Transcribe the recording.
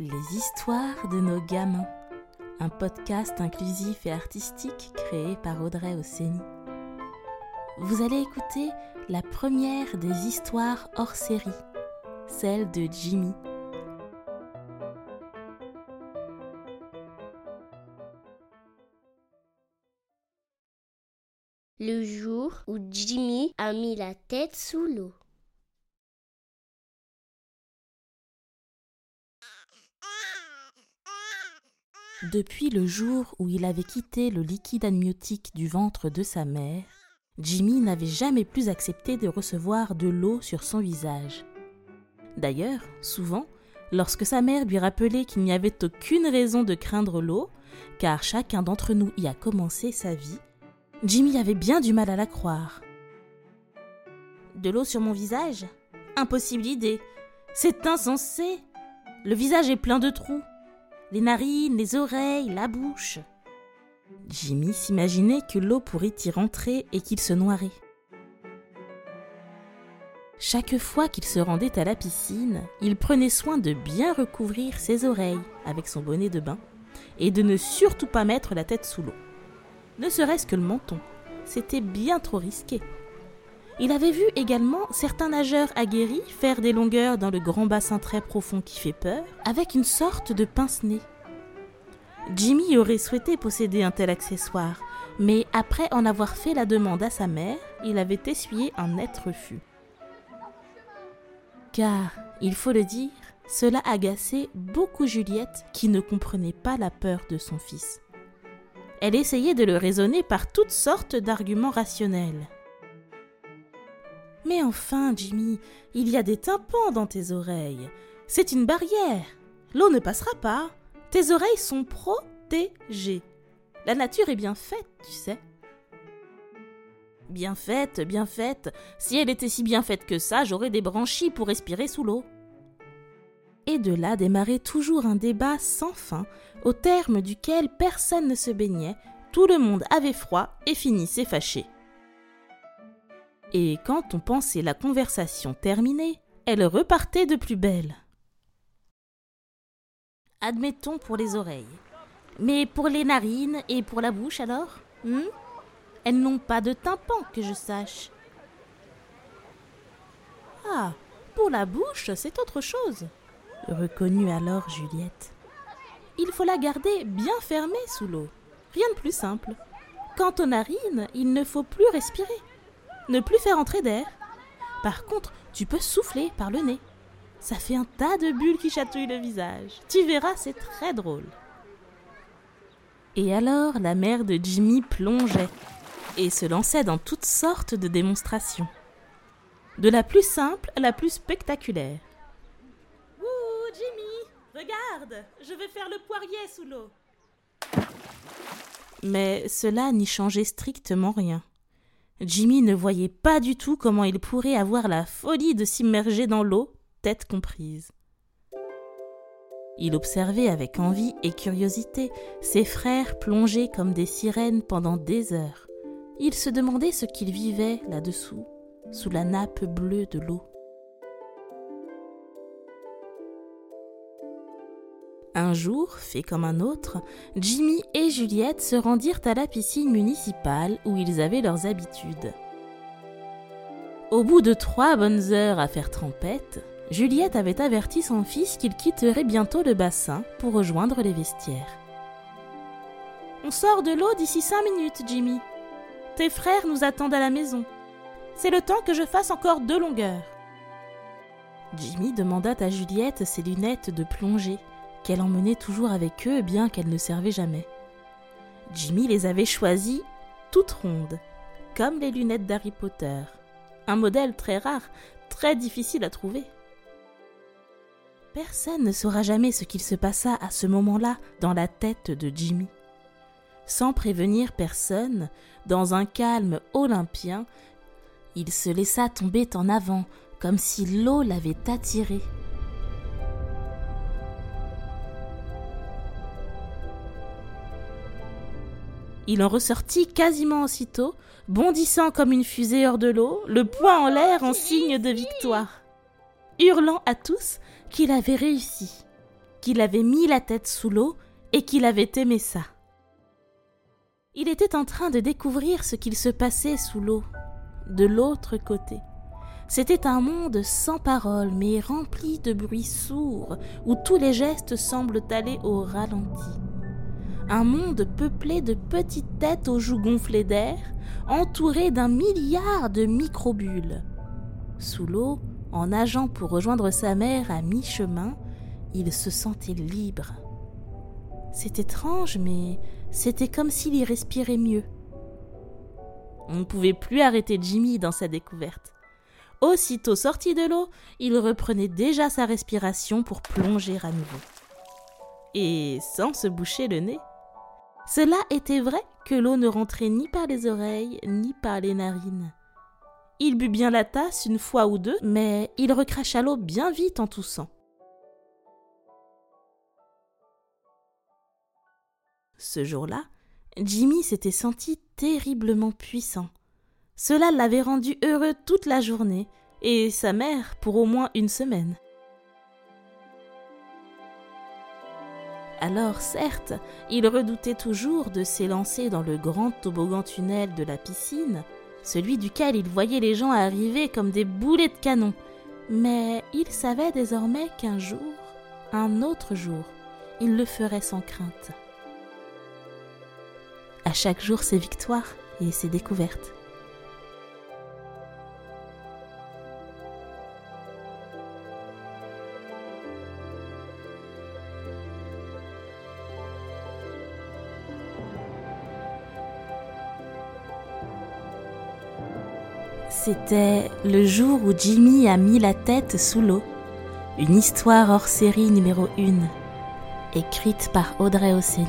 Les histoires de nos gamins. Un podcast inclusif et artistique créé par Audrey Osseni. Vous allez écouter la première des histoires hors série, celle de Jimmy. Le jour où Jimmy a mis la tête sous l'eau. Depuis le jour où il avait quitté le liquide amniotique du ventre de sa mère, Jimmy n'avait jamais plus accepté de recevoir de l'eau sur son visage. D'ailleurs, souvent, lorsque sa mère lui rappelait qu'il n'y avait aucune raison de craindre l'eau, car chacun d'entre nous y a commencé sa vie, Jimmy avait bien du mal à la croire. De l'eau sur mon visage? Impossible idée. C'est insensé. Le visage est plein de trous les narines, les oreilles, la bouche. Jimmy s'imaginait que l'eau pourrait y rentrer et qu'il se noierait. Chaque fois qu'il se rendait à la piscine, il prenait soin de bien recouvrir ses oreilles avec son bonnet de bain et de ne surtout pas mettre la tête sous l'eau. Ne serait-ce que le menton, c'était bien trop risqué. Il avait vu également certains nageurs aguerris faire des longueurs dans le grand bassin très profond qui fait peur, avec une sorte de pince-nez. Jimmy aurait souhaité posséder un tel accessoire, mais après en avoir fait la demande à sa mère, il avait essuyé un net refus. Car, il faut le dire, cela agaçait beaucoup Juliette qui ne comprenait pas la peur de son fils. Elle essayait de le raisonner par toutes sortes d'arguments rationnels. Mais enfin, Jimmy, il y a des tympans dans tes oreilles. C'est une barrière. L'eau ne passera pas. Tes oreilles sont protégées. La nature est bien faite, tu sais. Bien faite, bien faite. Si elle était si bien faite que ça, j'aurais des branchies pour respirer sous l'eau. Et de là démarrait toujours un débat sans fin, au terme duquel personne ne se baignait, tout le monde avait froid et finissait fâché. Et quand on pensait la conversation terminée, elle repartait de plus belle. Admettons pour les oreilles. Mais pour les narines et pour la bouche alors? Hmm? Elles n'ont pas de tympan que je sache. Ah, pour la bouche, c'est autre chose, reconnut alors Juliette. Il faut la garder bien fermée sous l'eau. Rien de plus simple. Quant aux narines, il ne faut plus respirer ne plus faire entrer d'air. Par contre, tu peux souffler par le nez. Ça fait un tas de bulles qui chatouillent le visage. Tu verras, c'est très drôle. Et alors, la mère de Jimmy plongeait et se lançait dans toutes sortes de démonstrations. De la plus simple à la plus spectaculaire. Ouh, Jimmy, regarde, je vais faire le poirier sous l'eau. Mais cela n'y changeait strictement rien. Jimmy ne voyait pas du tout comment il pourrait avoir la folie de s'immerger dans l'eau, tête comprise. Il observait avec envie et curiosité ses frères plonger comme des sirènes pendant des heures. Il se demandait ce qu'ils vivaient là-dessous, sous la nappe bleue de l'eau. Un jour, fait comme un autre, Jimmy et Juliette se rendirent à la piscine municipale où ils avaient leurs habitudes. Au bout de trois bonnes heures à faire trempette, Juliette avait averti son fils qu'il quitterait bientôt le bassin pour rejoindre les vestiaires. On sort de l'eau d'ici cinq minutes, Jimmy. Tes frères nous attendent à la maison. C'est le temps que je fasse encore deux longueurs. Jimmy demanda à Juliette ses lunettes de plongée qu'elle emmenait toujours avec eux bien qu'elles ne servaient jamais. Jimmy les avait choisies toutes rondes, comme les lunettes d'Harry Potter. Un modèle très rare, très difficile à trouver. Personne ne saura jamais ce qu'il se passa à ce moment-là dans la tête de Jimmy. Sans prévenir personne, dans un calme olympien, il se laissa tomber en avant, comme si l'eau l'avait attiré. Il en ressortit quasiment aussitôt, bondissant comme une fusée hors de l'eau, le poing en l'air en signe de victoire, hurlant à tous qu'il avait réussi. qu'il avait mis la tête sous l'eau et qu'il avait aimé ça. Il était en train de découvrir ce qu'il se passait sous l'eau, de l'autre côté. C'était un monde sans parole, mais rempli de bruits sourds, où tous les gestes semblent aller au ralenti. Un monde peuplé de petites têtes aux joues gonflées d'air, entouré d'un milliard de microbules. Sous l'eau, en nageant pour rejoindre sa mère à mi-chemin, il se sentait libre. C'est étrange, mais c'était comme s'il y respirait mieux. On ne pouvait plus arrêter Jimmy dans sa découverte. Aussitôt sorti de l'eau, il reprenait déjà sa respiration pour plonger à nouveau. Et sans se boucher le nez. Cela était vrai que l'eau ne rentrait ni par les oreilles ni par les narines. Il but bien la tasse une fois ou deux, mais il recracha l'eau bien vite en toussant. Ce jour-là, Jimmy s'était senti terriblement puissant. Cela l'avait rendu heureux toute la journée, et sa mère pour au moins une semaine. Alors certes, il redoutait toujours de s'élancer dans le grand toboggan tunnel de la piscine, celui duquel il voyait les gens arriver comme des boulets de canon, mais il savait désormais qu'un jour, un autre jour, il le ferait sans crainte. À chaque jour ses victoires et ses découvertes. C'était le jour où Jimmy a mis la tête sous l'eau. Une histoire hors série numéro 1, écrite par Audrey Osseni.